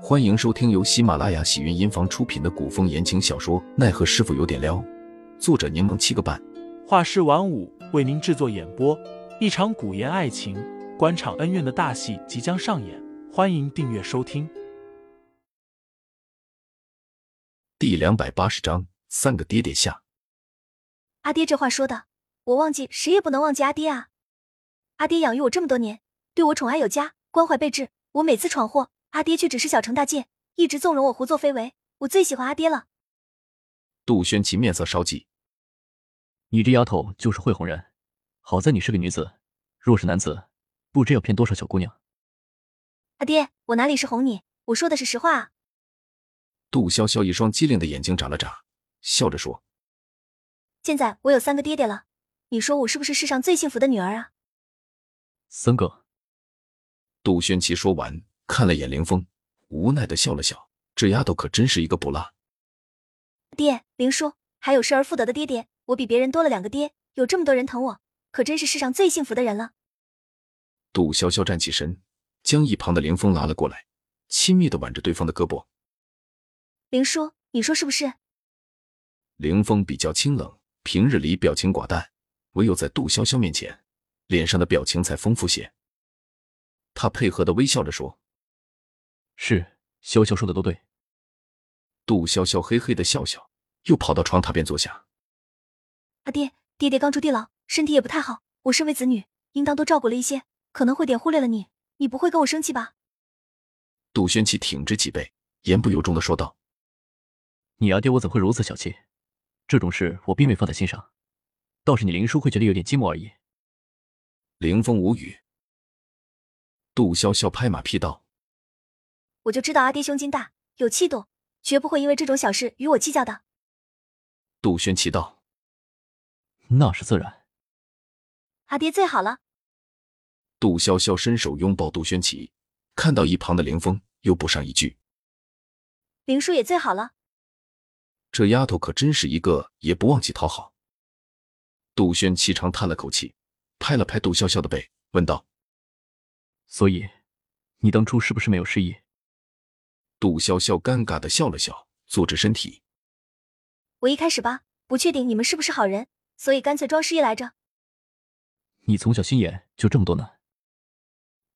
欢迎收听由喜马拉雅喜云音房出品的古风言情小说《奈何师傅有点撩》，作者柠檬七个半，画师晚舞为您制作演播。一场古言爱情、官场恩怨的大戏即将上演，欢迎订阅收听。第两百八十章，三个爹爹下。阿爹这话说的，我忘记谁也不能忘记阿爹啊！阿爹养育我这么多年，对我宠爱有加，关怀备至，我每次闯祸。阿爹却只是小惩大戒，一直纵容我胡作非为。我最喜欢阿爹了。杜轩琪面色稍霁，你这丫头就是会哄人。好在你是个女子，若是男子，不知要骗多少小姑娘。阿爹，我哪里是哄你？我说的是实话啊。杜潇潇一双机灵的眼睛眨了眨，笑着说：“现在我有三个爹爹了，你说我是不是世上最幸福的女儿啊？”三个。杜轩琪说完。看了眼凌风，无奈的笑了笑。这丫头可真是一个不落。爹，林叔，还有失而复得的爹爹，我比别人多了两个爹，有这么多人疼我，可真是世上最幸福的人了。杜潇潇站起身，将一旁的凌风拉了过来，亲密的挽着对方的胳膊。林叔，你说是不是？凌风比较清冷，平日里表情寡淡，唯有在杜潇潇面前，脸上的表情才丰富些。他配合的微笑着说。是，潇潇说的都对。杜潇潇嘿嘿的笑笑，又跑到床榻边坐下。阿爹，爹爹刚出地牢，身体也不太好。我身为子女，应当多照顾了一些，可能会点忽略了你。你不会跟我生气吧？杜轩气挺直脊背，言不由衷的说道：“你阿爹我怎会如此小气？这种事我并未放在心上，倒是你林叔会觉得有点寂寞而已。”凌风无语。杜潇潇拍马屁道。我就知道阿爹胸襟大，有气度，绝不会因为这种小事与我计较的。杜轩奇道：“那是自然。”阿爹最好了。杜潇潇伸手拥抱杜轩奇，看到一旁的凌风，又补上一句：“林叔也最好了。”这丫头可真是一个也不忘记讨好。杜轩奇长叹了口气，拍了拍杜潇潇的背，问道：“所以，你当初是不是没有失忆？”杜潇潇尴尬的笑了笑，坐直身体。我一开始吧，不确定你们是不是好人，所以干脆装失忆来着。你从小心眼就这么多呢？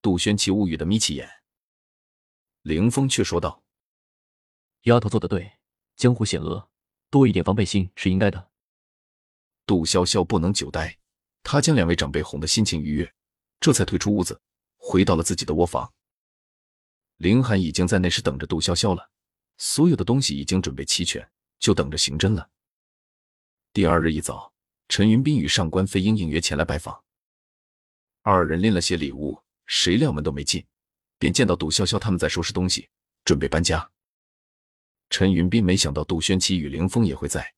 杜轩奇无语的眯起眼。凌风却说道：“丫头做的对，江湖险恶，多一点防备心是应该的。”杜潇潇不能久待，她将两位长辈哄得心情愉悦，这才退出屋子，回到了自己的窝房。凌寒已经在那时等着杜潇潇了，所有的东西已经准备齐全，就等着刑侦了。第二日一早，陈云斌与上官飞鹰应约前来拜访，二人拎了些礼物，谁料门都没进，便见到杜潇潇他们在收拾东西，准备搬家。陈云斌没想到杜轩琪与凌风也会在，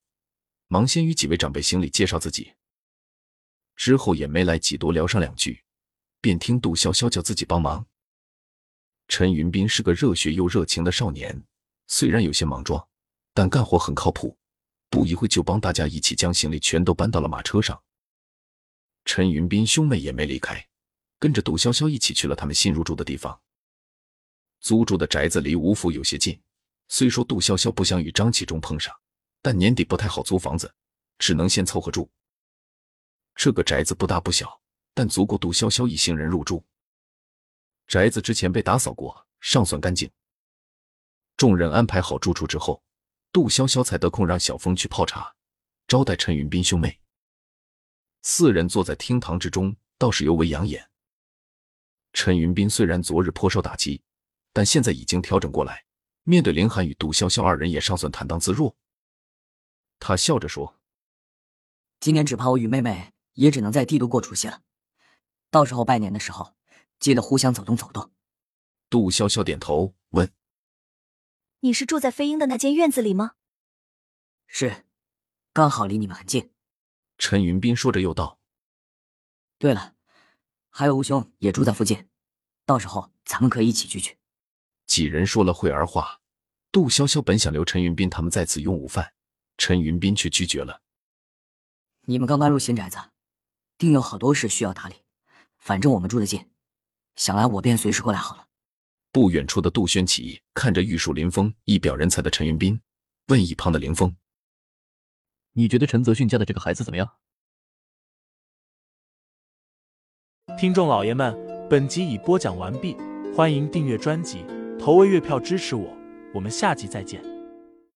忙先与几位长辈行礼介绍自己，之后也没来几多聊上两句，便听杜潇潇叫自己帮忙。陈云斌是个热血又热情的少年，虽然有些莽撞，但干活很靠谱。不一会就帮大家一起将行李全都搬到了马车上。陈云斌兄妹也没离开，跟着杜潇潇一起去了他们新入住的地方。租住的宅子离吴府有些近，虽说杜潇潇不想与张启忠碰上，但年底不太好租房子，只能先凑合住。这个宅子不大不小，但足够杜潇潇一行人入住。宅子之前被打扫过，尚算干净。众人安排好住处之后，杜潇潇才得空让小峰去泡茶，招待陈云斌兄妹。四人坐在厅堂之中，倒是尤为养眼。陈云斌虽然昨日颇受打击，但现在已经调整过来，面对林寒与杜潇潇二人，也尚算坦荡自若。他笑着说：“今年只怕我与妹妹也只能在帝都过除夕了，到时候拜年的时候。”记得互相走动走动。杜潇潇点头问：“你是住在飞鹰的那间院子里吗？”“是，刚好离你们很近。”陈云斌说着又道：“对了，还有吴兄也住在附近，到时候咱们可以一起聚聚。”几人说了会儿话，杜潇潇本想留陈云斌他们在此用午饭，陈云斌却拒绝了：“你们刚搬入新宅子，定有好多事需要打理，反正我们住得近。”想来我便随时过来好了。不远处的杜轩起看着玉树临风、一表人才的陈云斌，问一旁的凌风：“你觉得陈泽训家的这个孩子怎么样？”听众老爷们，本集已播讲完毕，欢迎订阅专辑，投喂月票支持我，我们下集再见。